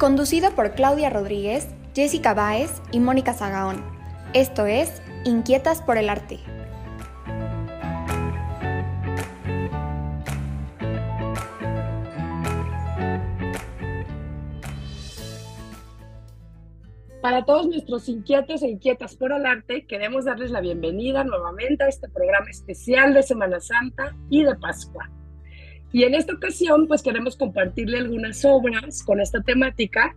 Conducido por Claudia Rodríguez, Jessica Báez y Mónica Zagaón. Esto es Inquietas por el Arte. Para todos nuestros inquietos e inquietas por el arte, queremos darles la bienvenida nuevamente a este programa especial de Semana Santa y de Pascua. Y en esta ocasión, pues queremos compartirle algunas obras con esta temática,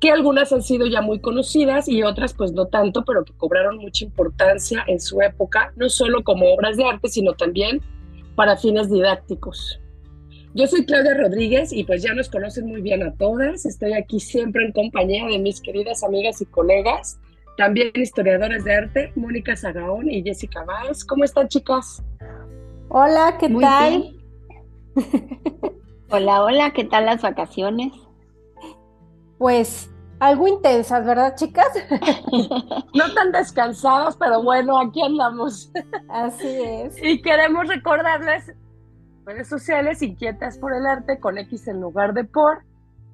que algunas han sido ya muy conocidas y otras pues no tanto, pero que cobraron mucha importancia en su época, no solo como obras de arte, sino también para fines didácticos. Yo soy Claudia Rodríguez y pues ya nos conocen muy bien a todas. Estoy aquí siempre en compañía de mis queridas amigas y colegas, también historiadoras de arte, Mónica Zagaón y Jessica Báez. ¿Cómo están, chicas? Hola, ¿qué tal? hola, hola, ¿qué tal las vacaciones? Pues algo intensas, ¿verdad, chicas? no tan descansadas, pero bueno, aquí andamos. Así es. Y queremos recordarles redes sociales inquietas por el arte con X en lugar de por,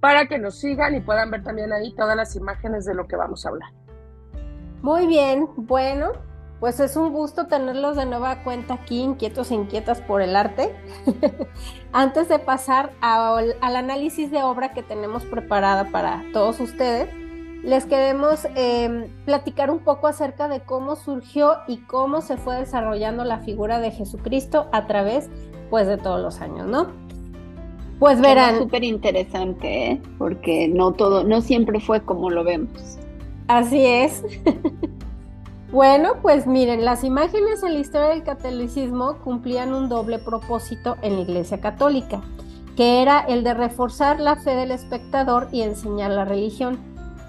para que nos sigan y puedan ver también ahí todas las imágenes de lo que vamos a hablar. Muy bien, bueno, pues es un gusto tenerlos de nueva cuenta aquí, inquietos e inquietas por el arte. Antes de pasar al análisis de obra que tenemos preparada para todos ustedes, les queremos em, platicar un poco acerca de cómo surgió y cómo se fue desarrollando la figura de Jesucristo a través pues de todos los años, ¿no? Pues verán. Súper interesante, ¿eh? porque no todo, no siempre fue como lo vemos. Así es. bueno, pues miren, las imágenes en la historia del catolicismo cumplían un doble propósito en la Iglesia Católica, que era el de reforzar la fe del espectador y enseñar la religión.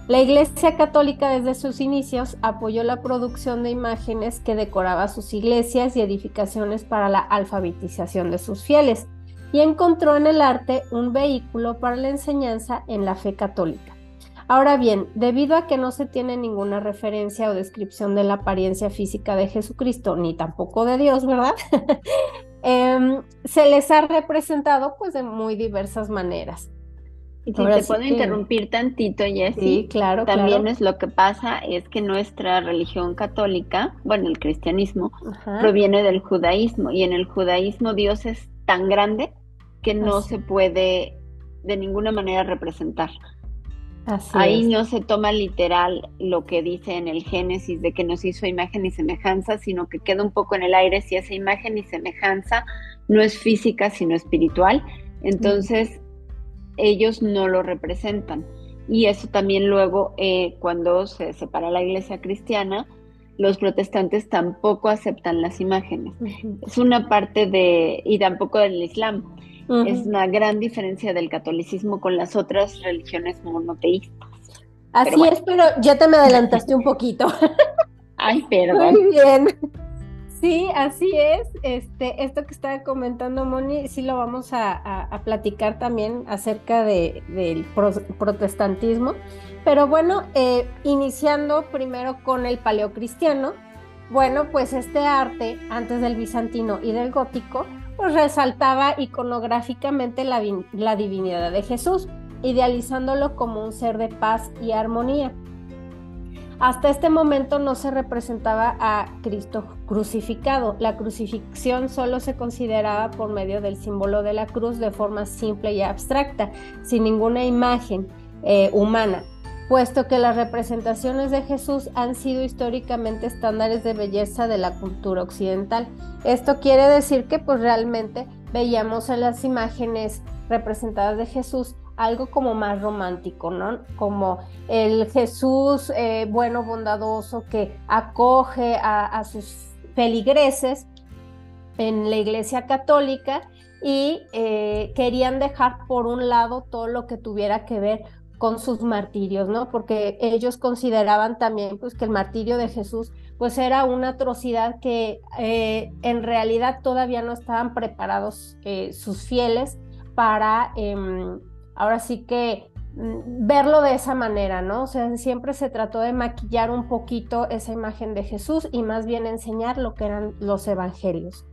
La Iglesia Católica desde sus inicios apoyó la producción de imágenes que decoraba sus iglesias y edificaciones para la alfabetización de sus fieles y encontró en el arte un vehículo para la enseñanza en la fe católica. Ahora bien, debido a que no se tiene ninguna referencia o descripción de la apariencia física de Jesucristo, ni tampoco de Dios, ¿verdad? Em, se les ha representado pues de muy diversas maneras. Y si te puedo interrumpir tantito, Jessy, sí, claro, también es lo que pasa, es que nuestra religión católica, bueno, el cristianismo, proviene del judaísmo, y en el judaísmo Dios es tan grande que no se puede de ninguna manera representar. Ahí no se toma literal lo que dice en el Génesis de que nos hizo imagen y semejanza, sino que queda un poco en el aire si esa imagen y semejanza no es física, sino espiritual. Entonces, ellos no lo representan. Y eso también luego, eh, cuando se separa la iglesia cristiana, los protestantes tampoco aceptan las imágenes. Es una parte de, y tampoco del Islam. Es una gran diferencia del catolicismo con las otras religiones monoteístas. Así es, pero ya te me adelantaste un poquito. Ay, perdón. Muy bien. Sí, así es. Este, esto que estaba comentando Moni, sí lo vamos a, platicar también acerca de, del protestantismo. Pero bueno, eh, iniciando primero con el paleocristiano, bueno, pues este arte, antes del bizantino y del gótico, pues resaltaba iconográficamente la, divinidad de Jesús, idealizándolo como un ser de paz y armonía. Hasta este momento no se representaba a Cristo crucificado. La crucifixión solo se consideraba por medio del símbolo de la cruz de forma simple y abstracta, sin ninguna imagen eh, humana. Puesto que las representaciones de Jesús han sido históricamente estándares de belleza de la cultura occidental. Esto quiere decir que pues realmente veíamos en las imágenes representadas de Jesús algo como más romántico, ¿no? Como el Jesús eh, bueno, bondadoso, que acoge a, sus feligreses en la iglesia católica y eh, querían dejar por un lado todo lo que tuviera que ver con sus martirios, ¿no? Porque ellos consideraban también pues que el martirio de Jesús pues era una atrocidad que eh, en realidad todavía no estaban preparados sus fieles para em, ahora sí que mm, verlo de esa manera, ¿no? O sea, siempre se trató de maquillar un poquito esa imagen de Jesús y más bien enseñar lo que eran los evangelios.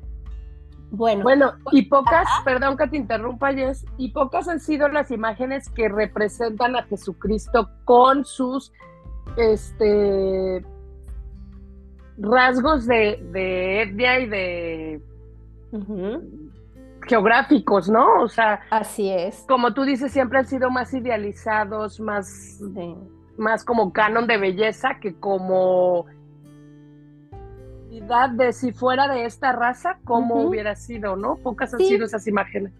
Bueno, bueno, y pocas, perdón que te interrumpa, Jess, y pocas han sido las imágenes que representan a Jesucristo con sus este rasgos de, de etnia y de geográficos, ¿no? O sea, así es. Como tú dices, siempre han sido más idealizados, más, más como canon de belleza que como de si fuera de esta raza, cómo hubiera sido, ¿no? Pocas han sido esas imágenes.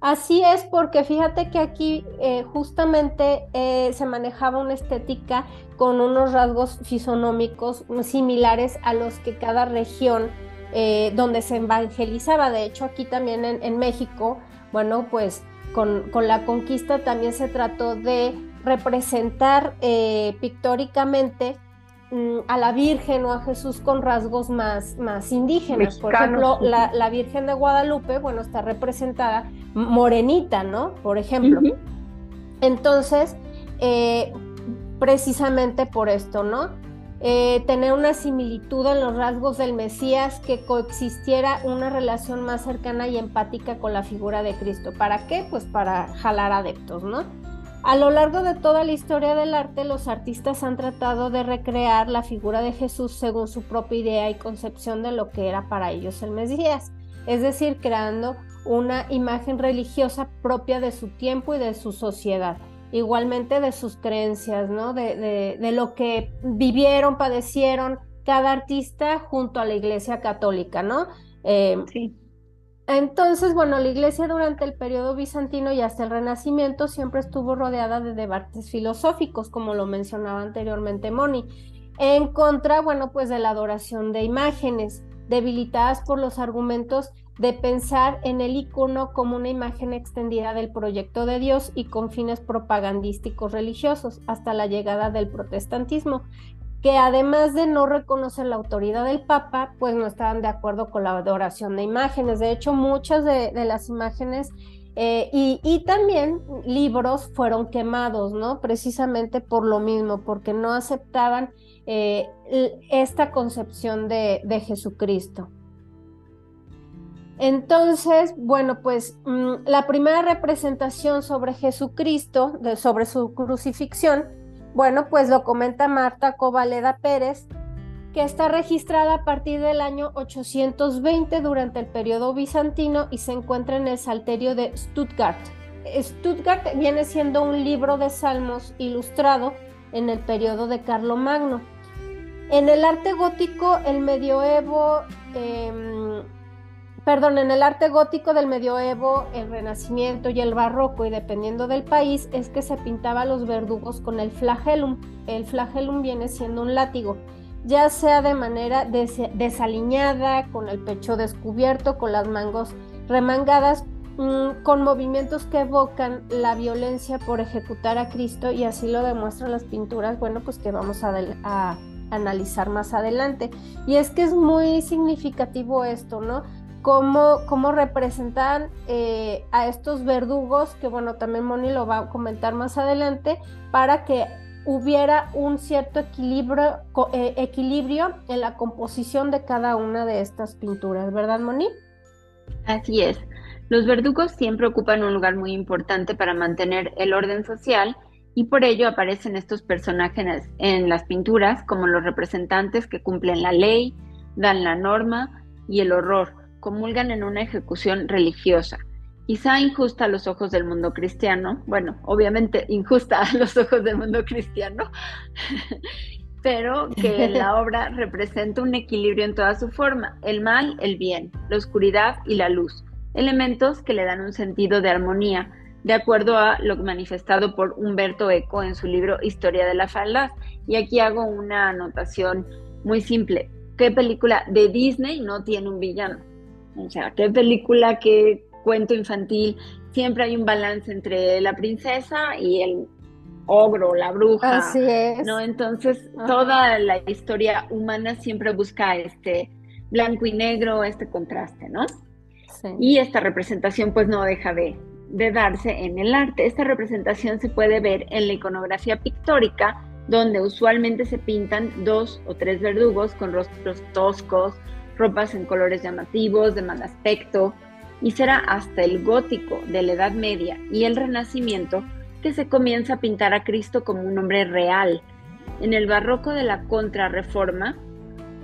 Así es, porque fíjate que aquí eh, justamente eh, se manejaba una estética con unos rasgos fisonómicos similares a los que cada región eh, donde se evangelizaba. De hecho, aquí también en, México, bueno, pues con, la conquista también se trató de representar eh, pictóricamente a la Virgen o a Jesús con rasgos más, más indígenas. Por ejemplo, la, Virgen de Guadalupe, bueno, está representada morenita, ¿no? Por ejemplo. Entonces, eh, precisamente por esto, ¿no? Eh, tener una similitud en los rasgos del Mesías, que coexistiera una relación más cercana y empática con la figura de Cristo. ¿Para qué? Pues para jalar adeptos, ¿no? A lo largo de toda la historia del arte, los artistas han tratado de recrear la figura de Jesús según su propia idea y concepción de lo que era para ellos el Mesías, es decir, creando una imagen religiosa propia de su tiempo y de su sociedad igualmente de sus creencias, ¿no? De, lo que vivieron, padecieron cada artista junto a la Iglesia Católica, ¿no? Eh, sí. Entonces, bueno, la Iglesia durante el periodo bizantino y hasta el Renacimiento siempre estuvo rodeada de debates filosóficos, como lo mencionaba anteriormente Moni, en contra, bueno, pues de la adoración de imágenes, debilitadas por los argumentos de pensar en el icono como una imagen extendida del proyecto de Dios y con fines propagandísticos religiosos hasta la llegada del protestantismo, que además de no reconocer la autoridad del Papa, pues no estaban de acuerdo con la adoración de imágenes. De hecho, muchas de, las imágenes eh, y, también libros fueron quemados, ¿no? Precisamente por lo mismo, porque no aceptaban eh, esta concepción de Jesucristo. Entonces, bueno, pues mm, la primera representación sobre Jesucristo, sobre su crucifixión, bueno, pues lo comenta Marta Covaleda Pérez, que está registrada a partir del año 820 durante el periodo bizantino y se encuentra en el Salterio de Stuttgart. Stuttgart viene siendo un libro de salmos ilustrado en el periodo de Carlomagno. En el arte gótico, el medioevo em, perdón, en el arte gótico del medioevo, el renacimiento y el barroco, y dependiendo del país, es que se pintaba los verdugos con el flagellum. El flagellum viene siendo un látigo, ya sea de manera desaliñada, con el pecho descubierto, con las mangos remangadas, mm, con movimientos que evocan la violencia por ejecutar a Cristo, y así lo demuestran las pinturas, bueno, pues que vamos a, a analizar más adelante. Y es que es muy significativo esto, ¿no? Cómo, cómo representan eh, a estos verdugos, que bueno, también Moni lo va a comentar más adelante, para que hubiera un cierto equilibrio, eh, equilibrio en la composición de cada una de estas pinturas, ¿verdad, Moni? Así es. Los verdugos siempre ocupan un lugar muy importante para mantener el orden social y por ello aparecen estos personajes en las pinturas como los representantes que cumplen la ley, dan la norma y el horror, comulgan en una ejecución religiosa quizá injusta a los ojos del mundo cristiano, bueno, obviamente injusta a los ojos del mundo cristiano, pero que la obra representa un equilibrio en toda su forma, el mal, el bien, la oscuridad y la luz, elementos que le dan un sentido de armonía, de acuerdo a lo manifestado por Humberto Eco en su libro Historia de la Falda. Y aquí hago una anotación muy simple. ¿Qué película de Disney no tiene un villano? O sea, ¿qué película, qué cuento infantil? Siempre hay un balance entre la princesa y el ogro, la bruja. Así es. ¿no? Entonces, toda la historia humana siempre busca este blanco y negro, este contraste, ¿no? Sí. Y esta representación pues no deja de, de darse en el arte. Esta representación se puede ver en la iconografía pictórica, donde usualmente se pintan dos o tres verdugos con rostros toscos, ropas en colores llamativos, de mal aspecto, y será hasta el gótico de la Edad Media y el Renacimiento que se comienza a pintar a Cristo como un hombre real. En el barroco de la Contrarreforma,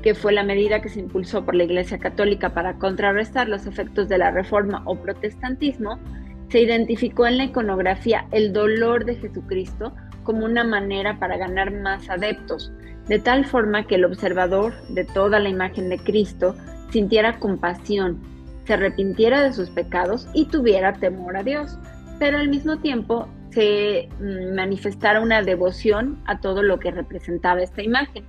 que fue la medida que se impulsó por la Iglesia Católica para contrarrestar los efectos de la Reforma o protestantismo, se identificó en la iconografía el dolor de Jesucristo como una manera para ganar más adeptos, de tal forma que el observador de toda la imagen de Cristo sintiera compasión, se arrepintiera de sus pecados y tuviera temor a Dios, pero al mismo tiempo se mm, manifestara una devoción a todo lo que representaba esta imagen.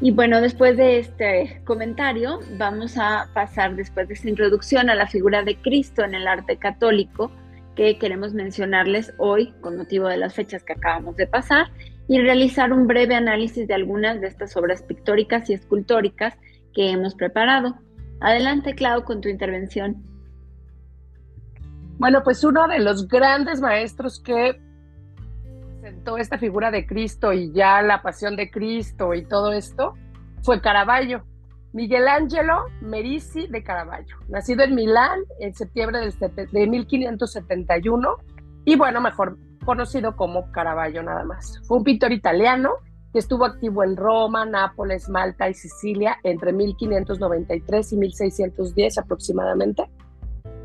Y bueno, después de este comentario, vamos a pasar después de esta introducción a la figura de Cristo en el arte católico que queremos mencionarles hoy con motivo de las fechas que acabamos de pasar y realizar un breve análisis de algunas de estas obras pictóricas y escultóricas que hemos preparado. Adelante, Clau, con tu intervención. Bueno, pues uno de los grandes maestros que presentó esta figura de Cristo y ya la pasión de Cristo y todo esto fue Caravaggio. Miguel Ángelo Merisi de Caravaggio, nacido en Milán en septiembre de 1571 y bueno, mejor conocido como Caravaggio nada más. Fue un pintor italiano que estuvo activo en Roma, Nápoles, Malta y Sicilia entre 1593 y 1610 aproximadamente.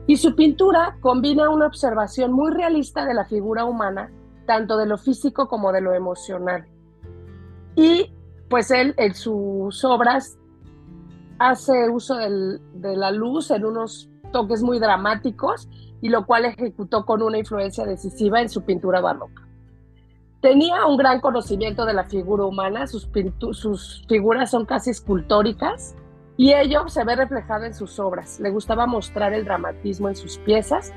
Y su pintura combina una observación muy realista de la figura humana tanto de lo físico como de lo emocional. Y pues él en sus obras hace uso de la luz en unos toques muy dramáticos y lo cual ejecutó con una influencia decisiva en su pintura barroca. Tenía un gran conocimiento de la figura humana, sus, figuras son casi escultóricas y ello se ve reflejado en sus obras. Le gustaba mostrar el dramatismo en sus piezas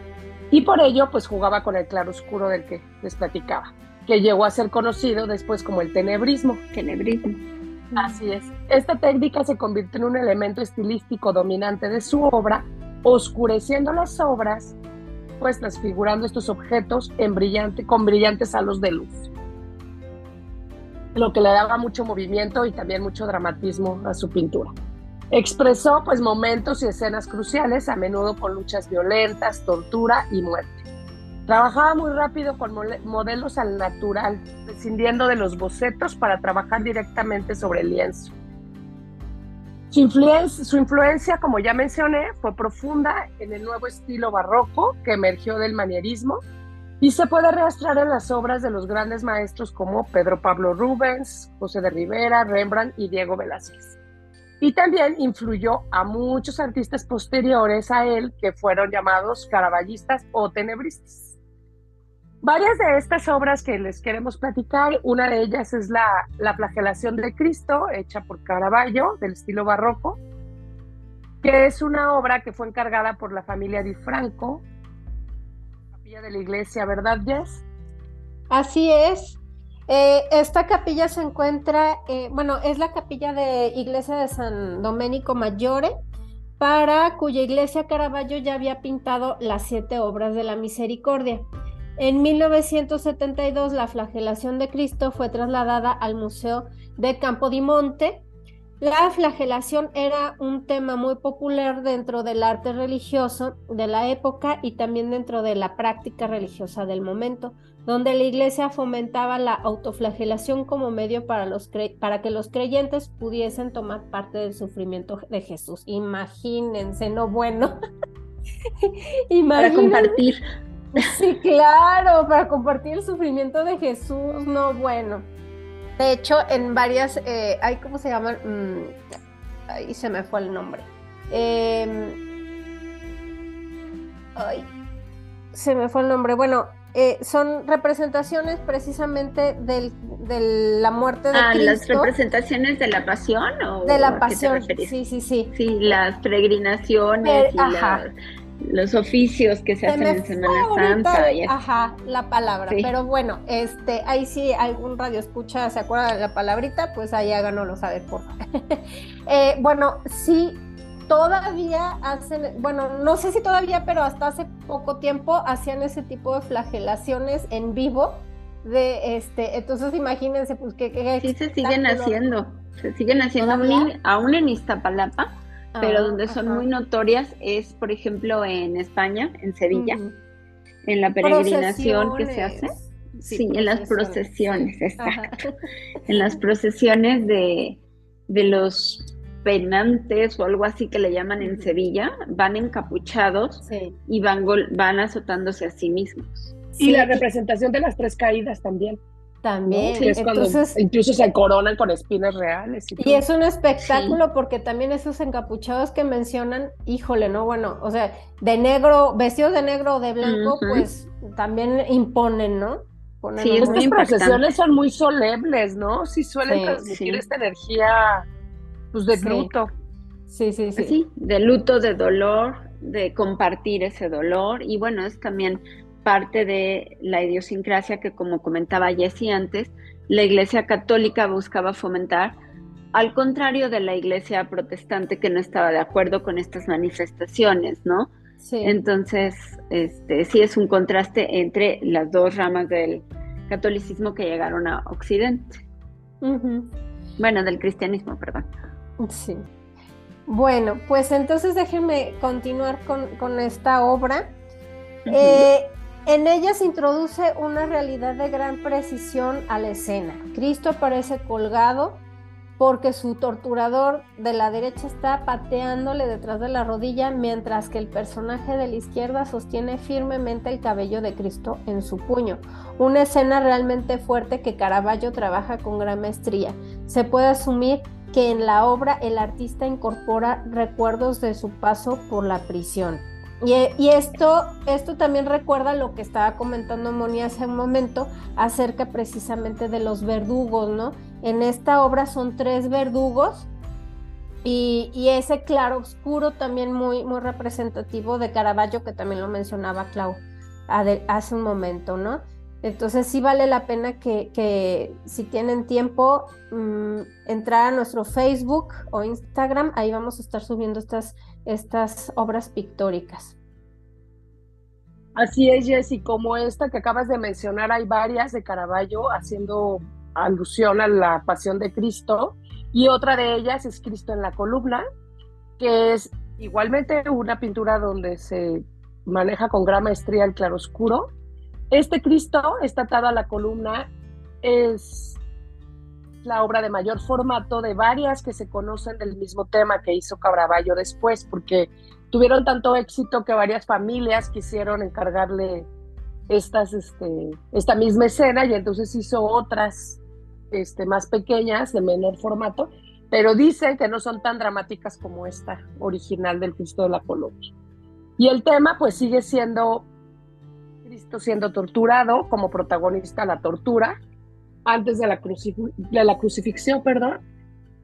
y por ello pues jugaba con el claroscuro del que les platicaba, que llegó a ser conocido después como el. Tenebrismo. Así es. Esta técnica se convirtió en un elemento estilístico dominante de su obra, oscureciendo las obras, pues transfigurando estos objetos en brillante, con brillantes halos de luz, lo que le daba mucho movimiento y también mucho dramatismo a su pintura. Expresó pues momentos y escenas cruciales, a menudo con luchas violentas, tortura y muerte. Trabajaba muy rápido con modelos al natural, prescindiendo de los bocetos para trabajar directamente sobre el lienzo. Su influencia, su influencia, como ya mencioné, fue profunda en el nuevo estilo barroco que emergió del manierismo y se puede rastrear en las obras de los grandes maestros como Pedro Pablo Rubens, José de Rivera, Rembrandt y Diego Velázquez y también influyó a muchos artistas posteriores a él que fueron llamados caraballistas o tenebristas. Varias de estas obras que les queremos platicar, una de ellas es la, la flagelación de Cristo, hecha por Caravaggio, del estilo barroco, que es una obra que fue encargada por la familia Di Franco, capilla de la iglesia, ¿verdad, Jess? Así es, eh, esta capilla se encuentra, eh, bueno, es la capilla de iglesia de San Domenico Maggiore, para cuya iglesia Caravaggio ya había pintado las siete obras de la misericordia. En 1972 la flagelación de Cristo fue trasladada al Museo de Campo di Monte. La flagelación era un tema muy popular dentro del arte religioso de la época y también dentro de la práctica religiosa del momento donde la iglesia fomentaba la autoflagelación como medio para, los para que los creyentes pudiesen tomar parte del sufrimiento de Jesús. Imagínense, no bueno. para compartir. Sí, claro, para compartir el sufrimiento de Jesús, no, bueno. De hecho, en varias, eh, hay, ¿cómo se llaman? Mm, ahí se me fue el nombre. Em, ay, se me fue el nombre. Bueno, eh, son representaciones precisamente del, de la muerte de ah, las representaciones de la pasión o de la pasión. Sí, sí, sí. Sí, las peregrinaciones y los oficios que se, hacen en Semana Santa. Ajá, la palabra. Pero bueno, este, ahí sí algún radio escucha, se acuerda de la palabrita, pues ahí háganoslo saber, por favor. eh, bueno, sí, todavía hacen, bueno, no sé si todavía, pero hasta hace poco tiempo hacían ese tipo de flagelaciones en vivo. De este, entonces imagínense, pues que. sí, se siguen haciendo, se siguen haciendo aún en Iztapalapa pero ah, donde son muy notorias es, por ejemplo, en España, en Sevilla, en la peregrinación que se hace. Sí, en las procesiones, exacto. En las procesiones de, de los penantes o algo así que le llaman en Sevilla, van encapuchados y van, van azotándose a sí mismos. Y la representación de las tres caídas también. También. Entonces, incluso se coronan con espinas reales. Y, es un espectáculo porque también esos encapuchados que mencionan, híjole, ¿no? Bueno, o sea, de negro, vestidos de negro o de blanco, pues también imponen, ¿no? sí, estas procesiones son muy solemnes, ¿no? Sí suelen transmitir esta energía, pues, de luto. Sí, sí, sí. Sí, de luto, de dolor, de compartir ese dolor. Y bueno, es también parte de la idiosincrasia que, como comentaba Jessie antes, la Iglesia Católica buscaba fomentar, al contrario de la Iglesia Protestante que no estaba de acuerdo con estas manifestaciones, ¿no? Sí. Entonces, este, sí es un contraste entre las dos ramas del catolicismo que llegaron a Occidente. Bueno, del cristianismo, perdón. Sí. Bueno, pues entonces déjenme continuar con, esta obra. eh, en ella se introduce una realidad de gran precisión a la escena. Cristo aparece colgado porque su torturador de la derecha está pateándole detrás de la rodilla, mientras que el personaje de la izquierda sostiene firmemente el cabello de Cristo en su puño. Una escena realmente fuerte que Caravaggio trabaja con gran maestría. Se puede asumir que en la obra el artista incorpora recuerdos de su paso por la prisión. Y, esto, esto también recuerda lo que estaba comentando Moni hace un momento acerca precisamente de los verdugos, ¿no? En esta obra son tres verdugos y, ese claro oscuro también muy, muy representativo de Caravaggio, que también lo mencionaba Clau hace un momento, ¿no? Entonces sí vale la pena que, si tienen tiempo, mm, entrar a nuestro Facebook o Instagram, ahí vamos a estar subiendo estas estas obras pictóricas. Así es, Jessy, como esta que acabas de mencionar, hay varias de Caravaggio haciendo alusión a la pasión de Cristo, y otra de ellas es Cristo en la columna, que es igualmente una pintura donde se maneja con gran maestría el claroscuro. Este Cristo está atado a la columna, es la obra de mayor formato de varias que se conocen del mismo tema que hizo Cabravallo después, porque tuvieron tanto éxito que varias familias quisieron encargarle estas, este, esta misma escena y entonces hizo otras este, más pequeñas, de menor formato, pero dicen que no son tan dramáticas como esta original del Cristo de la Colombia. Y el tema pues sigue siendo Cristo siendo torturado como protagonista la tortura, antes de la, de la crucifixión, perdón,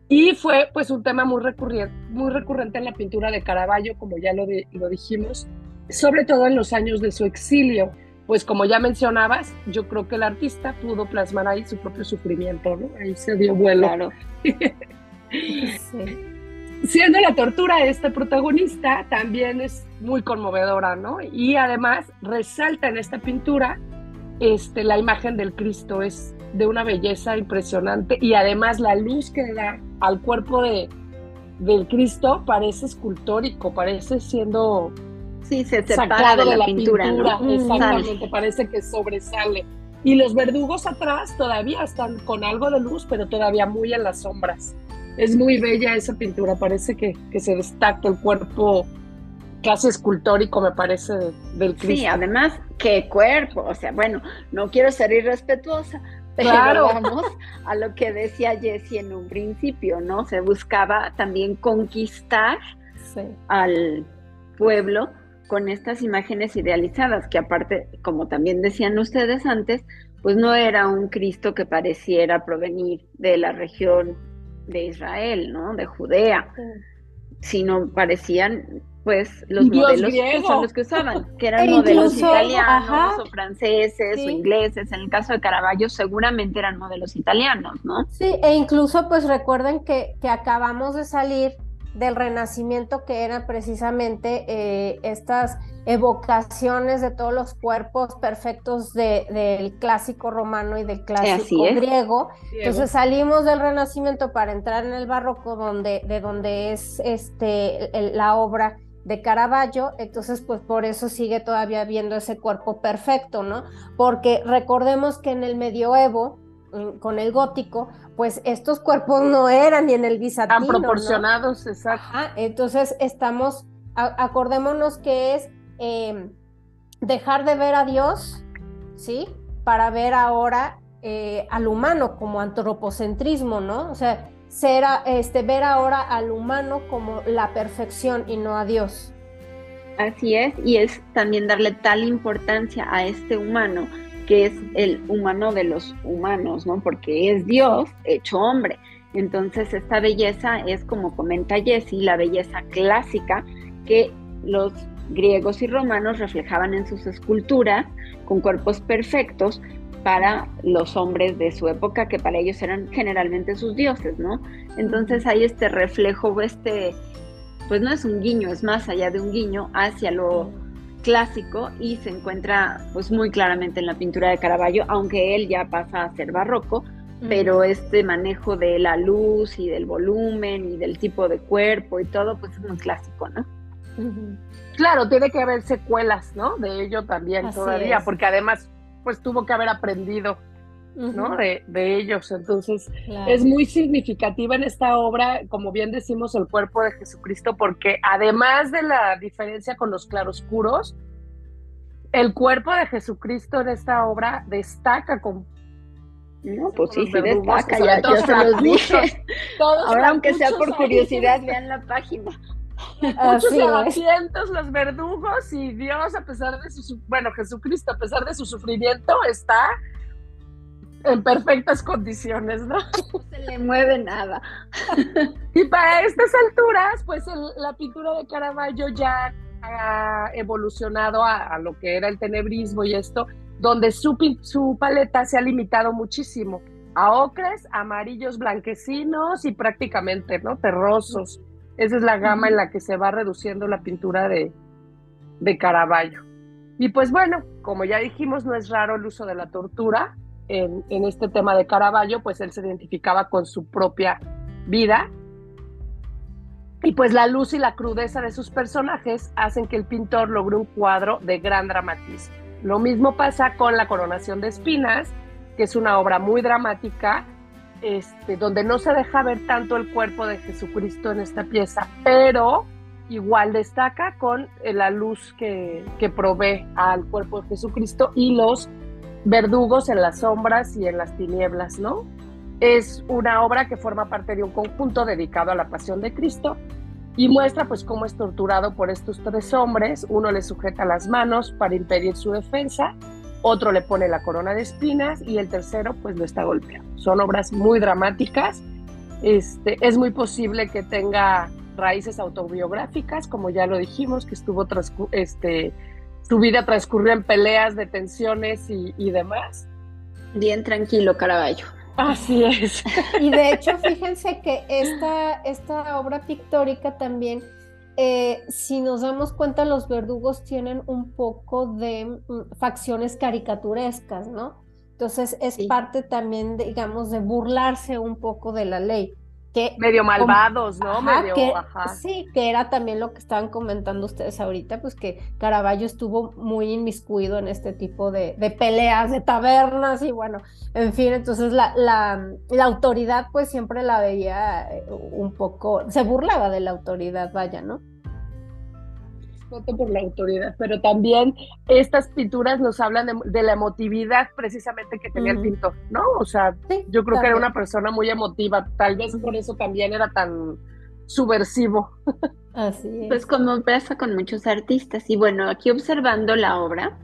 y fue pues un tema muy recurrente, muy recurrente en la pintura de Caravaggio, como ya lo, lo dijimos, sobre todo en los años de su exilio. Pues como ya mencionabas, yo creo que el artista pudo plasmar ahí su propio sufrimiento, ¿no? Ahí se dio vuelo. Claro. Siendo la tortura de este protagonista, también es muy conmovedora, ¿no? Y además resalta en esta pintura este, la imagen del Cristo, es de una belleza impresionante y además la luz que da al cuerpo de, del Cristo parece escultórico, parece siendo sí, se sacado de la, pintura, exactamente, parece que sobresale. Y los verdugos atrás todavía están con algo de luz, pero todavía muy en las sombras. Es muy bella esa pintura, parece que, que se destaca el cuerpo casi escultórico, me parece, del Cristo. Sí, además, qué cuerpo, o sea, bueno, no quiero ser irrespetuosa, pero vamos a lo que decía Jessie en un principio, ¿no? Se buscaba también conquistar al pueblo con estas imágenes idealizadas, que aparte, como también decían ustedes antes, pues no era un Cristo que pareciera provenir de la región de Israel, ¿no? De Judea, sino parecían pues los modelos que son los que usaban, que eran e modelos italianos o franceses o ingleses. En el caso de Caravaggio seguramente eran modelos italianos, ¿no? Sí, e incluso pues recuerden que, que acabamos de salir del Renacimiento, que eran precisamente eh, estas evocaciones de todos los cuerpos perfectos del clásico romano y del clásico griego. Entonces salimos del Renacimiento para entrar en el barroco, donde, de donde es este, la obra de Caravaggio, entonces pues por eso sigue todavía viendo ese cuerpo perfecto, ¿no? Porque recordemos que en el medioevo, con el gótico, pues estos cuerpos no eran ni en el bizantino. Tan proporcionados, exacto. entonces estamos, acordémonos que es em, dejar de ver a Dios, ¿sí? Para ver ahora eh, al humano como antropocentrismo, ¿no? O sea, ser, este, ver ahora al humano como la perfección y no a Dios. Así es, y es también darle tal importancia a este humano que es el humano de los humanos, ¿no? Porque es Dios hecho hombre. Entonces esta belleza es como comenta Jessie, la belleza clásica que los griegos y romanos reflejaban en sus esculturas con cuerpos perfectos para los hombres de su época, que para ellos eran generalmente sus dioses, ¿no? Entonces hay este reflejo, este, pues no es un guiño, es más allá de un guiño hacia lo clásico y se encuentra pues muy claramente en la pintura de Caravaggio, aunque él ya pasa a ser barroco, pero este manejo de la luz y del volumen y del tipo de cuerpo y todo, pues es muy clásico, ¿no? Claro, tiene que haber secuelas, ¿no? De ello también todavía, porque además pues tuvo que haber aprendido ¿no? De, ellos. Entonces, es muy significativa en esta obra, como bien decimos, el cuerpo de Jesucristo, porque además de la diferencia con los claroscuros, el cuerpo de Jesucristo en esta obra destaca con no, pues sí, sí destaca, ya, ya se los dije. Ahora, aunque sea por curiosidad, vean la página. Muchos lavacientos, los verdugos y Dios, a pesar de su, bueno, Jesucristo, a pesar de su sufrimiento, está en perfectas condiciones, ¿no? No se le mueve nada. Y para estas alturas, pues la pintura de Caravaggio ya ha evolucionado a, lo que era el tenebrismo y esto, donde su, su paleta se ha limitado muchísimo a ocres, amarillos blanquecinos y prácticamente, ¿no? Terrosos. Esa es la gama en la que se va reduciendo la pintura de, de Caravaggio. Y pues bueno, como ya dijimos, no es raro el uso de la tortura, en, este tema de Caravaggio, pues él se identificaba con su propia vida. Y pues la luz y la crudeza de sus personajes hacen que el pintor logre un cuadro de gran dramatismo. Lo mismo pasa con La coronación de espinas, que es una obra muy dramática, este, donde no se deja ver tanto el cuerpo de Jesucristo en esta pieza, pero igual destaca con la luz que, que provee al cuerpo de Jesucristo y los verdugos en las sombras y en las tinieblas, ¿no? Es una obra que forma parte de un conjunto dedicado a la pasión de Cristo y muestra pues cómo es torturado por estos tres hombres. Uno le sujeta las manos para impedir su defensa, otro le pone la corona de espinas y el tercero pues lo está golpeando. Son obras muy dramáticas. Este, es muy posible que tenga raíces autobiográficas, como ya lo dijimos, que estuvo este, tu vida transcurrió en peleas, detenciones y, y demás. Bien tranquilo, Caravaggio. Así es. Y de hecho, fíjense que esta, esta obra pictórica también, eh, si nos damos cuenta, los verdugos tienen un poco de mm, facciones caricaturescas, ¿no? Entonces es parte también, digamos, de burlarse un poco de la ley medio malvados, ¿no? medio, Sí, que era también lo que estaban comentando ustedes ahorita, pues que Caravaggio estuvo muy inmiscuido en este tipo de, peleas, de tabernas y bueno, en fin, entonces la, la, la, autoridad pues siempre la veía eh, un poco, se burlaba de la autoridad, vaya, ¿no? Respeto por la autoridad, pero también estas pinturas nos hablan de, la emotividad precisamente que tenía el pintor, ¿no? O sea, yo creo que era una persona muy emotiva, tal vez por eso también era tan subversivo. Así es. Pues como pasa con muchos artistas. Y bueno, aquí observando la obra,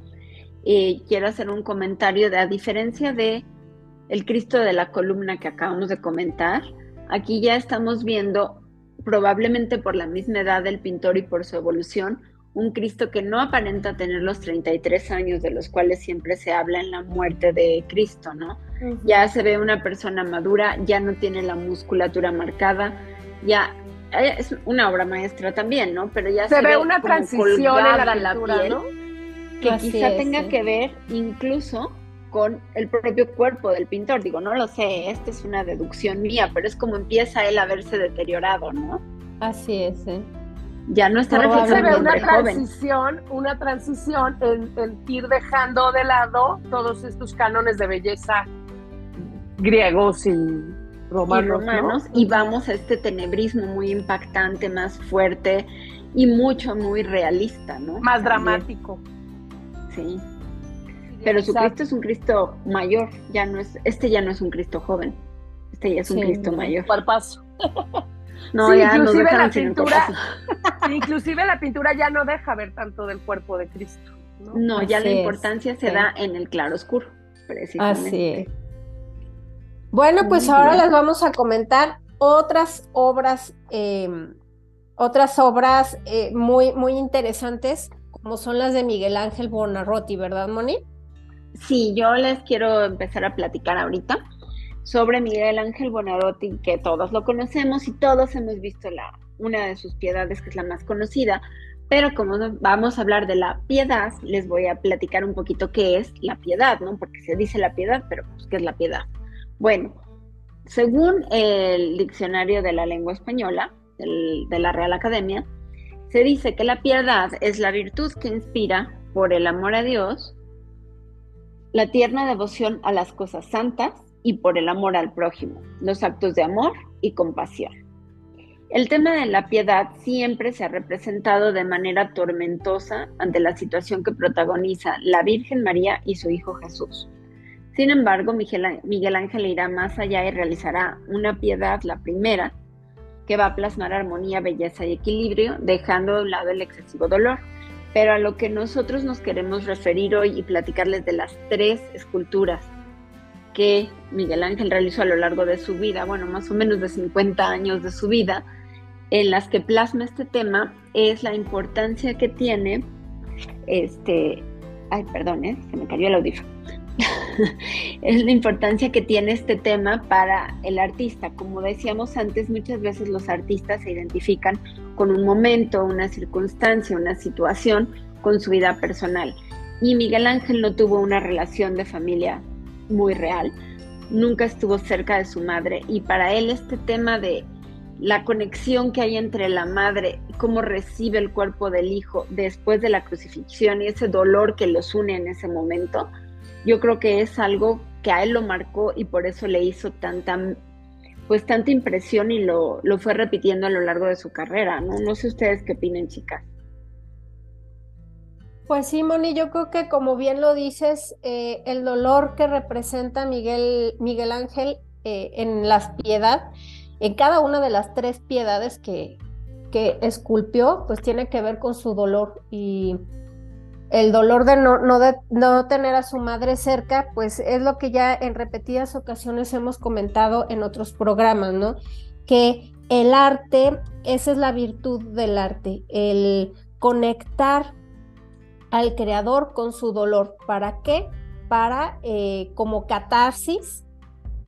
eh, quiero hacer un comentario de, a diferencia de el Cristo de la columna que acabamos de comentar, aquí ya estamos viendo probablemente por la misma edad del pintor y por su evolución, un Cristo que no aparenta tener los 33 años de los cuales siempre se habla en la muerte de Cristo, ¿no? Ya se ve una persona madura, ya no tiene la musculatura marcada, ya eh, es una obra maestra también, ¿no? Pero ya se, ve una transición en la, piel, ¿no? que quizá tenga que ver incluso con el propio cuerpo del pintor. Digo, no lo sé, esta es una deducción mía, pero es como empieza él a verse deteriorado, ¿no? Así es, ¿eh? Ya no está reflejando una transición, una transición en, ir dejando de lado todos estos cánones de belleza griegos y romanos, y, vamos a este tenebrismo muy impactante, más fuerte y mucho, muy realista, ¿no? Más dramático. Sí. Pero su Cristo es un Cristo mayor, ya no es, este ya no es un Cristo joven, este ya es un Cristo mayor. Cuerpazo. No, ya inclusive la pintura, inclusive la pintura ya no deja ver tanto del cuerpo de Cristo. No, ya la importancia se da en el claro oscuro, precisamente. Así es. Bueno, pues ahora les vamos a comentar otras obras, em, otras obras eh, muy, muy interesantes, como son las de Miguel Ángel Bonarroti, ¿verdad, Moni? Sí, yo les quiero empezar a platicar ahorita sobre Miguel Ángel Bonarotti, que todos lo conocemos y todos hemos visto la, una de sus piedades, que es la más conocida, pero como vamos a hablar de la piedad, les voy a platicar un poquito qué es la piedad, ¿no? Porque se dice la piedad, pero pues, ¿qué es la piedad? Bueno, según el diccionario de la lengua española, de la Real Academia, se dice que la piedad es la virtud que inspira por el amor a Dios la tierna devoción a las cosas santas y por el amor al prójimo, los actos de amor y compasión. El tema de la piedad siempre se ha representado de manera tormentosa ante la situación que protagoniza la Virgen María y su Hijo Jesús. Sin embargo, Miguel Ángel irá más allá y realizará una piedad, la primera, que va a plasmar armonía, belleza y equilibrio, dejando de un lado el excesivo dolor pero a lo que nosotros nos queremos referir hoy y platicarles de las tres esculturas que Miguel Ángel realizó a lo largo de su vida, bueno, más o menos de 50 años de su vida, en las que plasma este tema, es la importancia que tiene, este, ay, perdón, ¿eh? se me cayó el audífono, es la importancia que tiene este tema para el artista. Como decíamos antes, muchas veces los artistas se identifican con un momento, una circunstancia, una situación con su vida personal. Y Miguel Ángel no tuvo una relación de familia muy real, nunca estuvo cerca de su madre y para él este tema de la conexión que hay entre la madre, cómo recibe el cuerpo del hijo después de la crucifixión y ese dolor que los une en ese momento, yo creo que es algo que a él lo marcó y por eso le hizo tanta, pues tanta impresión y lo, lo fue repitiendo a lo largo de su carrera, ¿no? No sé ustedes qué opinen, chicas. Pues sí, Moni, yo creo que como bien lo dices, eh, el dolor que representa Miguel, Miguel Ángel eh, en las piedad, en cada una de las tres piedades que, que esculpió, pues tiene que ver con su dolor y el dolor de no, no, de no tener a su madre cerca, pues es lo que ya en repetidas ocasiones hemos comentado en otros programas, ¿no? Que el arte, esa es la virtud del arte, el conectar al creador con su dolor. ¿Para qué? Para eh, como catarsis,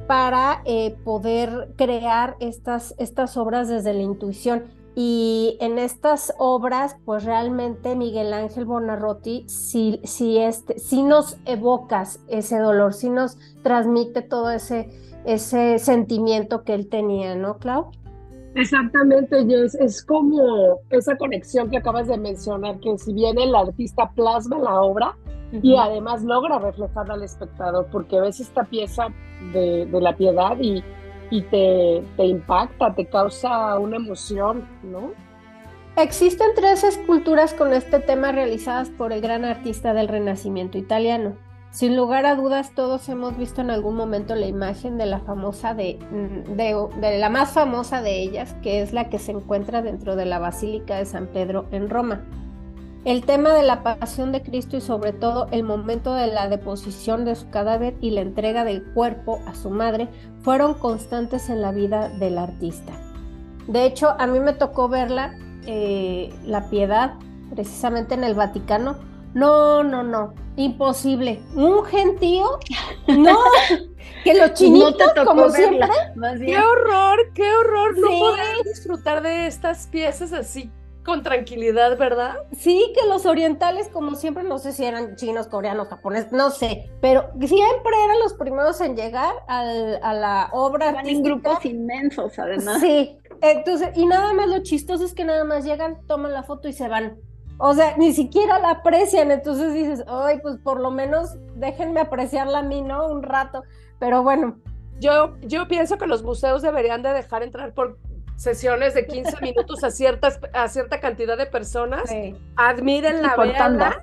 para eh, poder crear estas, estas obras desde la intuición. Y en estas obras, pues realmente Miguel Ángel Bonarroti sí, sí, este, nos evocas ese dolor, sí nos transmite todo ese, ese sentimiento que él tenía, ¿no, Clau? Exactamente, Jess. Es como esa conexión que acabas de mencionar, que si bien el artista plasma la obra y además logra reflejar al espectador, porque ves esta pieza de, de la piedad y y te, te impacta, te causa una emoción, ¿no? Existen tres esculturas con este tema realizadas por el gran artista del Renacimiento italiano. Sin lugar a dudas, todos hemos visto en algún momento la imagen de la famosa de, mm, de, la más famosa de ellas, que es la que se encuentra dentro de la Basílica de San Pedro en Roma. El tema de la pasión de Cristo y sobre todo el momento de la deposición de su cadáver y la entrega del cuerpo a su madre fueron constantes en la vida del artista. De hecho, a mí me tocó verla, eh, la piedad, precisamente en el Vaticano. No, no, no, imposible. Un gentío, no, que los chinitos, como siempre. Qué horror, qué horror, no poder disfrutar de estas piezas así con tranquilidad, ¿verdad? Sí, que los orientales, como siempre, no sé si eran chinos, coreanos, japoneses, no sé, pero siempre eran los primeros en llegar al, a la obra. Van en grupos inmensos, además. Sí, entonces, y nada más lo chistoso es que nada más llegan, toman la foto y se van. O sea, ni siquiera la aprecian, entonces dices, ay, pues por lo menos déjenme apreciarla a mí, ¿no? Un rato. Pero bueno. Yo, yo pienso que los museos deberían de dejar entrar por sesiones de 15 minutos a, ciertas, a cierta cantidad de personas, admiren la verdad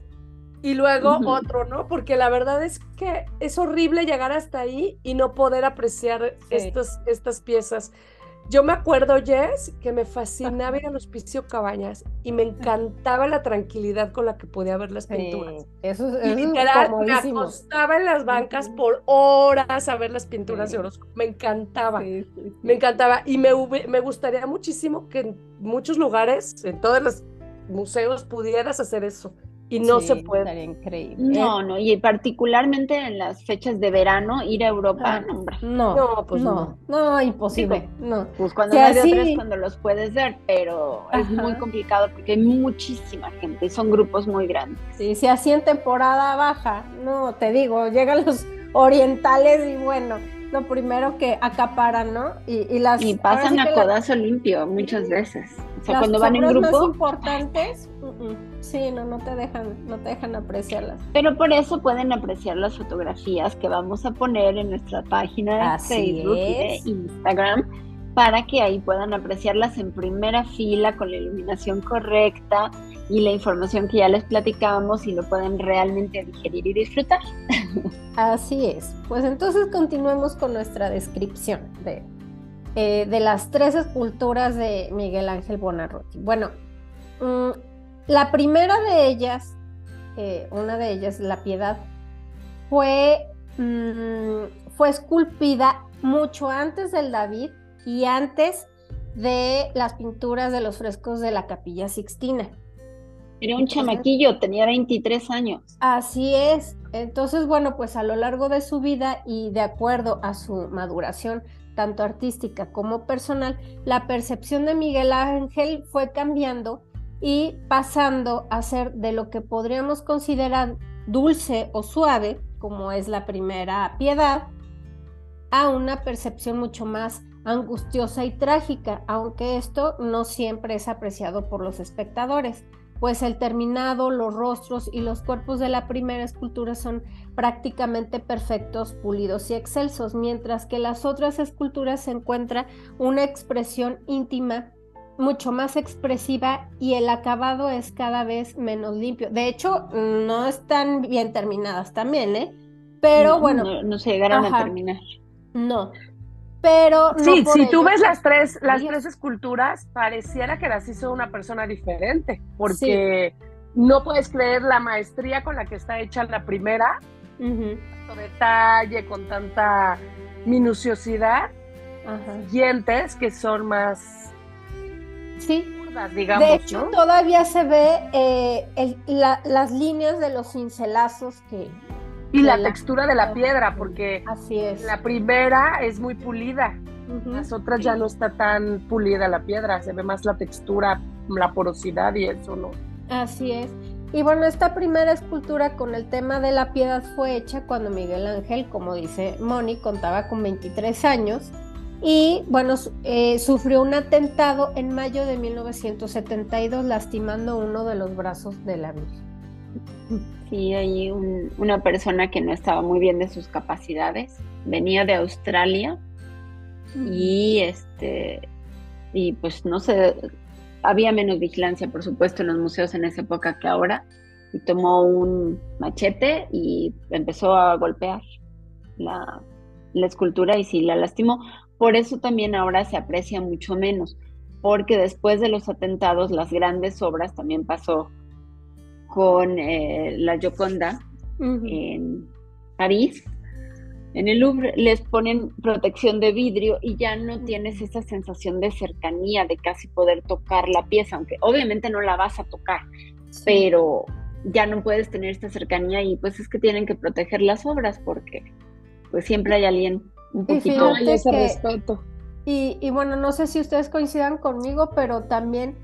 y luego otro, ¿no? Porque la verdad es que es horrible llegar hasta ahí y no poder apreciar estas, estas piezas. Yo me acuerdo, Jess, que me fascinaba ir al hospicio Cabañas y me encantaba la tranquilidad con la que podía ver las pinturas. eso, es literal, me acostaba en las bancas por horas a ver las pinturas de Orozco. Me encantaba, me encantaba. Y me, me gustaría muchísimo que en muchos lugares, en todos los museos, pudieras hacer eso y no se puede. Increíble. No, no, y particularmente en las fechas de verano, ir a Europa, ah, no, no, pues no, no, imposible, no. Pues cuando no hay de cuando los puedes ver, pero es muy complicado porque hay muchísima gente, son grupos muy grandes. Sí, si así en temporada baja, no, te digo, llegan los orientales y bueno, lo primero que acaparan, ¿no? Y, las y pasan a codazo limpio muchas veces. O sea, cuando van en grupo. importantes, sí, no, no te dejan, no te dejan apreciarlas. Pero por eso pueden apreciar las fotografías que vamos a poner en nuestra página de Facebook y de Instagram para que ahí puedan apreciarlas en primera fila con la iluminación correcta y la información que ya les platicábamos y lo pueden realmente digerir y disfrutar. Así es. Pues entonces continuemos con nuestra descripción de, eh, de las tres esculturas de Miguel Ángel Bonarroti. Bueno, mm, la primera de ellas, eh, una de ellas, La Piedad, fue, mm, fue esculpida mucho antes del David y antes de las pinturas de los frescos de la Capilla Sixtina. Era un chamaquillo, tenía 23 años. Así es. Entonces, bueno, pues a lo largo de su vida y de acuerdo a su maduración, tanto artística como personal, la percepción de Miguel Ángel fue cambiando y pasando a ser de lo que podríamos considerar dulce o suave, como es la primera piedad, a una percepción mucho más angustiosa y trágica, aunque esto no siempre es apreciado por los espectadores pues el terminado, los rostros y los cuerpos de la primera escultura son prácticamente perfectos, pulidos y excelsos, mientras que las otras esculturas se encuentra una expresión íntima mucho más expresiva y el acabado es cada vez menos limpio. De hecho, no están bien terminadas también, ¿eh? Pero bueno. No, se llegaron a terminar. No, pero sí, si tú ves las tres, las tres esculturas, pareciera que las hizo una persona diferente, porque no puedes creer la maestría con la que está hecha la primera, con tanto detalle, con tanta minuciosidad, siguientes que son más sí. digamos. De hecho, todavía se ve eh, las líneas de los cincelazos que, y la, textura de la piedra, porque Así es. la primera es muy pulida, las otras ya no está tan pulida la piedra, se ve más la textura, la porosidad y eso, ¿no? Así es. Y bueno, esta primera escultura con el tema de la piedad fue hecha cuando Miguel Ángel, como dice Moni, contaba con 23 años y bueno, eh, sufrió un atentado en mayo de 1972 lastimando uno de los brazos de la Virgen. Sí, hay una persona que no estaba muy bien de sus capacidades, venía de Australia y este y pues no sé, había menos vigilancia, por supuesto, en los museos en esa época que ahora, y tomó un machete y empezó a golpear la, la escultura y sí la lastimó. Por eso también ahora se aprecia mucho menos, porque después de los atentados, las grandes obras también pasó con eh, la Gioconda en París. En el Louvre les ponen protección de vidrio y ya no tienes esa sensación de cercanía, de casi poder tocar la pieza, aunque obviamente no la vas a tocar, pero ya no puedes tener esta cercanía y pues es que tienen que proteger las obras porque pues siempre hay alguien un poquito y ese respeto. Y, y bueno, no sé si ustedes coincidan conmigo, pero también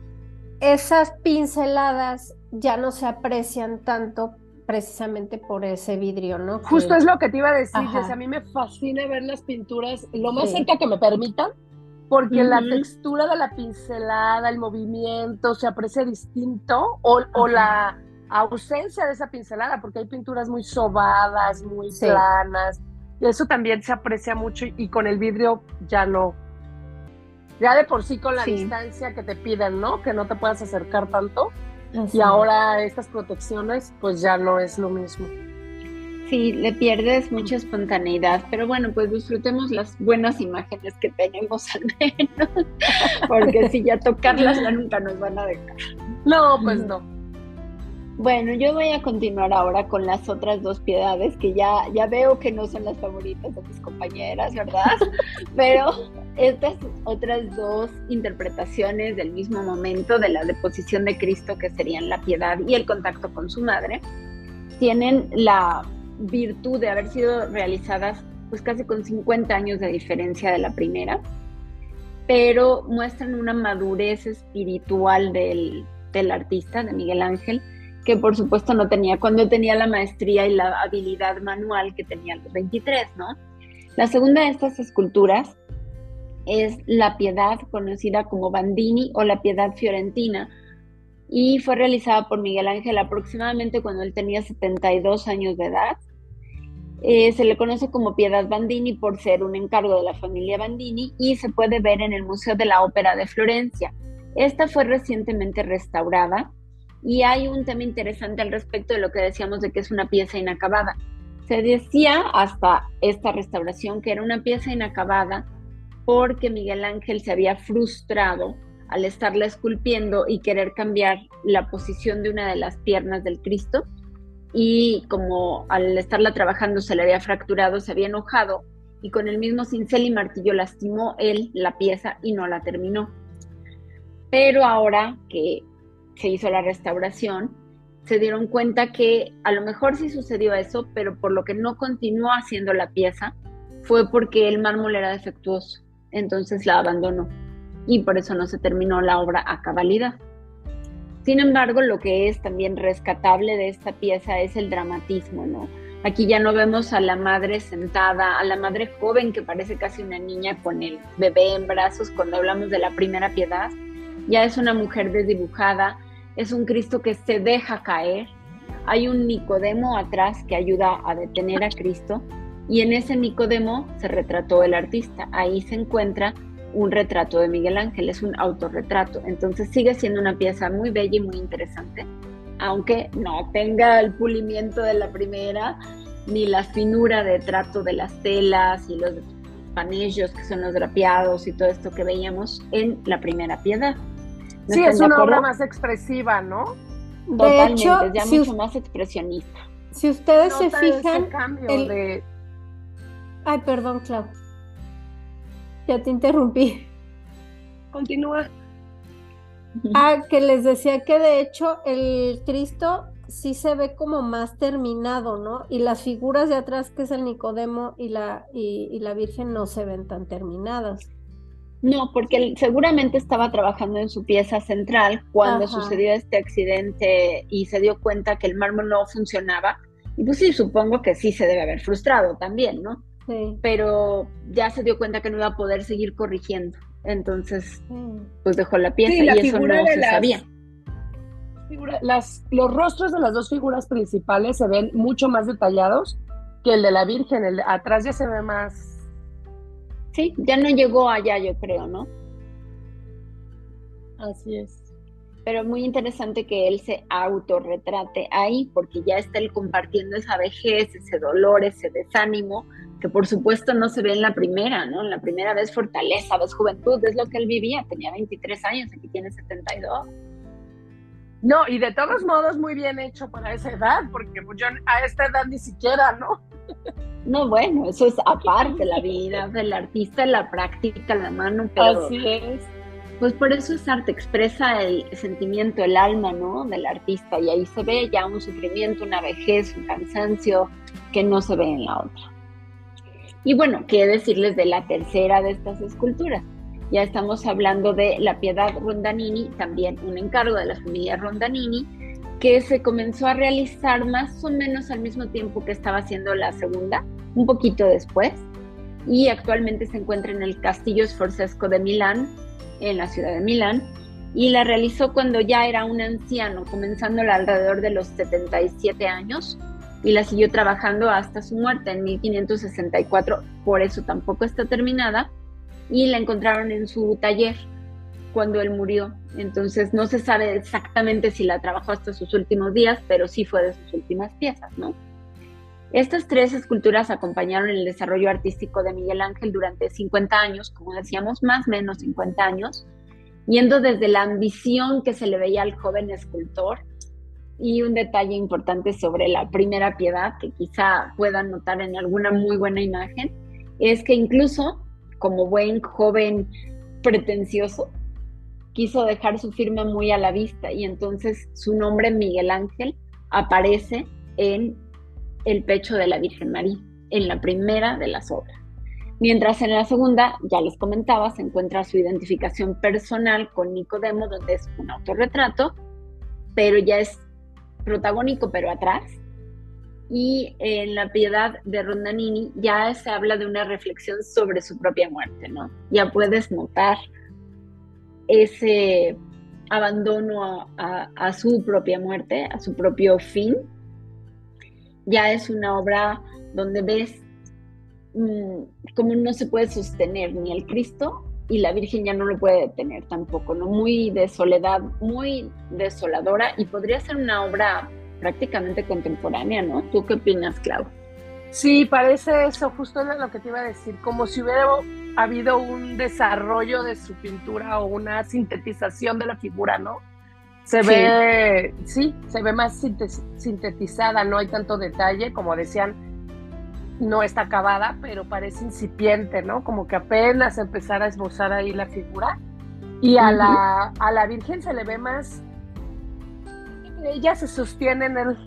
esas pinceladas ya no se aprecian tanto precisamente por ese vidrio, ¿no? Justo es lo que te iba a decir, a mí me fascina ver las pinturas lo más cerca que me permitan, porque la textura de la pincelada, el movimiento se aprecia distinto o, o, la ausencia de esa pincelada, porque hay pinturas muy sobadas, muy planas, y eso también se aprecia mucho y con el vidrio ya no. Ya de por sí con la distancia que te piden, ¿no? Que no te puedas acercar tanto. Y ahora estas protecciones, pues ya no es lo mismo. Sí, le pierdes mucha espontaneidad, pero bueno, pues disfrutemos las buenas imágenes que tenemos al menos, porque si ya tocarlas ya nunca nos van a dejar. No, pues no. Bueno, yo voy a continuar ahora con las otras dos piedades que ya, ya veo que no son las favoritas de mis compañeras, ¿verdad? Pero estas otras dos interpretaciones del mismo momento de la deposición de Cristo, que serían la piedad y el contacto con su madre, tienen la virtud de haber sido realizadas pues casi con 50 años de diferencia de la primera, pero muestran una madurez espiritual del, del artista, de Miguel Ángel, que por supuesto no tenía cuando tenía la maestría y la habilidad manual que tenía a los 23, ¿no? La segunda de estas esculturas es la Piedad, conocida como Bandini o la Piedad Fiorentina, y fue realizada por Miguel Ángel aproximadamente cuando él tenía 72 años de edad. Eh, se le conoce como Piedad Bandini por ser un encargo de la familia Bandini y se puede ver en el Museo de la Ópera de Florencia. Esta fue recientemente restaurada y hay un tema interesante al respecto de lo que decíamos de que es una pieza inacabada. Se decía hasta esta restauración que era una pieza inacabada porque Miguel Ángel se había frustrado al estarla esculpiendo y querer cambiar la posición de una de las piernas del Cristo y como al estarla trabajando se le había fracturado, se había enojado y con el mismo cincel y martillo lastimó él la pieza y no la terminó. Pero ahora que se hizo la restauración, se dieron cuenta que a lo mejor sí sucedió eso, pero por lo que no continuó haciendo la pieza fue porque el mármol era defectuoso, entonces la abandonó y por eso no se terminó la obra a cabalidad. Sin embargo, lo que es también rescatable de esta pieza es el dramatismo, ¿no? Aquí ya no vemos a la madre sentada, a la madre joven que parece casi una niña con el bebé en brazos cuando hablamos de la primera piedad. Ya es una mujer desdibujada, es un Cristo que se deja caer. Hay un Nicodemo atrás que ayuda a detener a Cristo y en ese Nicodemo se retrató el artista. Ahí se encuentra un retrato de Miguel Ángel, es un autorretrato. Entonces sigue siendo una pieza muy bella y muy interesante, aunque no tenga el pulimiento de la primera, ni la finura de trato de las telas y los panillos que son los drapeados y todo esto que veíamos en la primera piedad sí, es una obra más expresiva, ¿no? De hecho, es ya mucho más expresionista. Si ustedes se fijan. El... Ay, perdón, Clau. Ya te interrumpí. Continúa. Ah, que les decía que de hecho el Cristo sí se ve como más terminado, ¿no? Y las figuras de atrás, que es el Nicodemo y la, y la Virgen, no se ven tan terminadas. No, porque él seguramente estaba trabajando en su pieza central cuando sucedió este accidente y se dio cuenta que el mármol no funcionaba. Y pues sí, supongo que sí se debe haber frustrado también, ¿no? Sí. Pero ya se dio cuenta que no iba a poder seguir corrigiendo. Entonces, pues dejó la pieza y eso no se sabía. las, los rostros de las dos figuras principales se ven mucho más detallados que el de la Virgen. El de atrás ya se ve más Sí, ya no llegó allá, yo creo, ¿no? Así es. Pero muy interesante que él se autorretrate ahí, porque ya está él compartiendo esa vejez, ese dolor, ese desánimo, que por supuesto no se ve en la primera, ¿no? En la primera vez fortaleza, ves juventud, es lo que él vivía, tenía 23 años, aquí tiene 72. No, y de todos modos muy bien hecho para esa edad, porque yo a esta edad ni siquiera, ¿no? No, bueno, eso es aparte, la vida del artista, la práctica, la mano, pero... Así es. Pues por eso es arte, expresa el sentimiento, el alma, ¿no? Del artista, y ahí se ve ya un sufrimiento, una vejez, un cansancio que no se ve en la otra. Y bueno, qué decirles de la tercera de estas esculturas. Ya estamos hablando de la Piedad Rondanini, también un encargo de la familia Rondanini, que se comenzó a realizar más o menos al mismo tiempo que estaba haciendo la segunda, un poquito después, y actualmente se encuentra en el Castillo Sforzesco de Milán, en la ciudad de Milán, y la realizó cuando ya era un anciano, comenzándola alrededor de los 77 años, y la siguió trabajando hasta su muerte en 1564, por eso tampoco está terminada, y la encontraron en su taller cuando él murió. Entonces no se sabe exactamente si la trabajó hasta sus últimos días, pero sí fue de sus últimas piezas, ¿no? Estas tres esculturas acompañaron el desarrollo artístico de Miguel Ángel durante 50 años, como decíamos, más o menos 50 años, yendo desde la ambición que se le veía al joven escultor. Y un detalle importante sobre la primera piedad que quizá puedan notar en alguna muy buena imagen, es que incluso como buen joven pretencioso, quiso dejar su firma muy a la vista. Y entonces su nombre Miguel Ángel aparece en el pecho de la Virgen María, en la primera de las obras. Mientras en la segunda, ya les comentaba, se encuentra su identificación personal con Nicodemo, donde es un autorretrato, pero ya es protagónico, pero atrás, y en la piedad de Rondanini ya se habla de una reflexión sobre su propia muerte, ¿no? Ya puedes notar ese abandono a, su propia muerte, a su propio fin. Ya es una obra donde ves mm, cómo no se puede sostener ni el Cristo y la Virgen ya no lo puede detener tampoco, ¿no? Muy de soledad, muy desoladora y podría ser una obra prácticamente contemporánea, ¿no? ¿Tú qué opinas, Clau? Sí, parece eso, justo lo que te iba a decir, como si hubiera habido un desarrollo de su pintura o una sintetización de la figura, ¿no? Se ve, sí, se ve más sintetizada, no hay tanto detalle, como decían, no está acabada, pero parece incipiente, ¿no? Como que apenas empezar a esbozar ahí la figura. Y a, la, a la Virgen se le ve más ella se sostiene en el,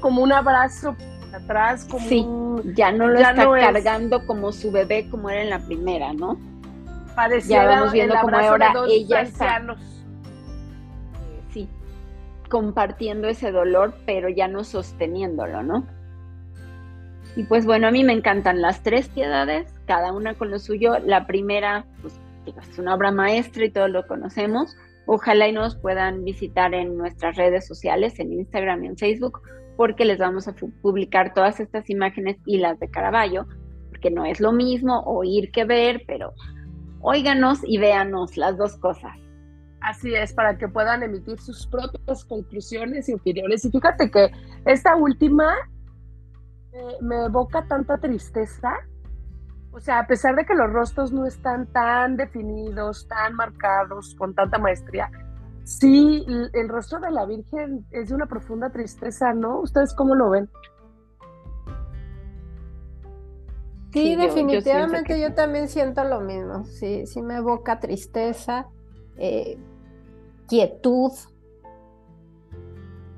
como un abrazo atrás, como sí, ya no lo está cargando como su bebé como era en la primera, ¿no? Parecía ya vamos viendo como ahora ella está sí, compartiendo ese dolor, pero ya no sosteniéndolo, ¿no? Y pues bueno, a mí me encantan las tres piedades, cada una con lo suyo. La primera, pues es una obra maestra y todos lo conocemos. Ojalá y nos puedan visitar en nuestras redes sociales, en Instagram y en Facebook, porque les vamos a publicar todas estas imágenes y las de Caravaggio, porque no es lo mismo oír que ver, pero óiganos y véanos las dos cosas. Así es, para que puedan emitir sus propias conclusiones y opiniones. Y fíjate que esta última eh, me evoca tanta tristeza o sea, a pesar de que los rostros no están tan definidos, tan marcados, con tanta maestría, sí, el rostro de la Virgen es de una profunda tristeza, ¿no? ¿Ustedes cómo lo ven? Sí, definitivamente yo, también siento lo mismo. Sí, sí me evoca tristeza, eh, quietud.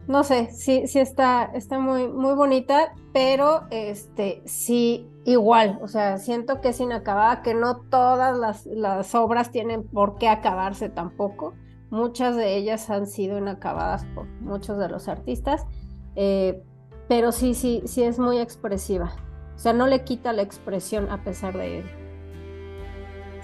No sé, sí, sí está, está muy, muy bonita, pero este sí igual, o sea, siento que es inacabada, que no todas las, obras tienen por qué acabarse tampoco. Muchas de ellas han sido inacabadas por muchos de los artistas, eh, pero sí, sí, sí es muy expresiva. O sea, no le quita la expresión a pesar de ello.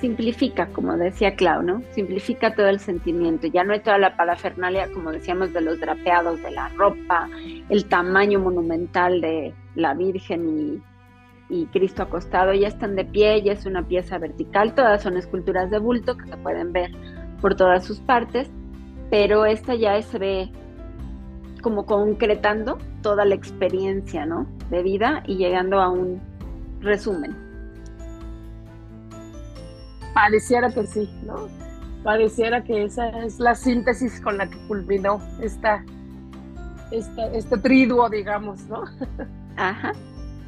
Simplifica, como decía Clau, ¿no? Simplifica todo el sentimiento. Ya no hay toda la parafernalia, como decíamos, de los drapeados, de la ropa, el tamaño monumental de la Virgen y y Cristo acostado ya están de pie, ya es una pieza vertical, todas son esculturas de bulto que se pueden ver por todas sus partes pero esta ya se ve como concretando toda la experiencia, ¿no? De vida y llegando a un resumen. Pareciera que sí, ¿no? Pareciera que esa es la síntesis con la que culminó esta, esta este triduo, digamos, ¿no? Ajá.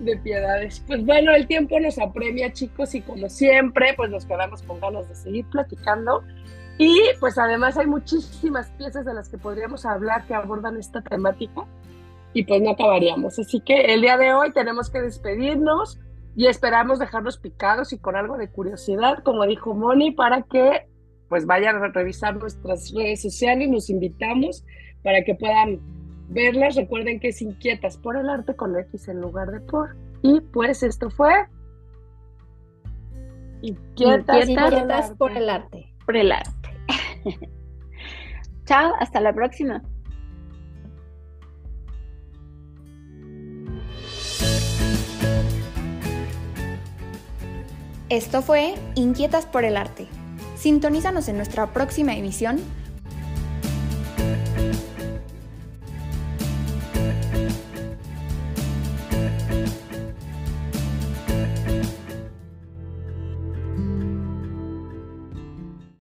De piedades. Pues bueno, el tiempo nos apremia, chicos, y como siempre, pues nos quedamos con ganas de seguir platicando. Y pues además hay muchísimas piezas de las que podríamos hablar que abordan esta temática y pues no acabaríamos. Así que el día de hoy tenemos que despedirnos y esperamos dejarlos picados y con algo de curiosidad, como dijo Moni, para que pues vayan a revisar nuestras redes sociales, nos invitamos para que puedan verlas. Recuerden que es Inquietas por el Arte con X en lugar de por. Y pues esto fue Inquietas, por, el arte. Por el arte. Chao, hasta la próxima. Esto fue Inquietas por el Arte. Sintonízanos en nuestra próxima emisión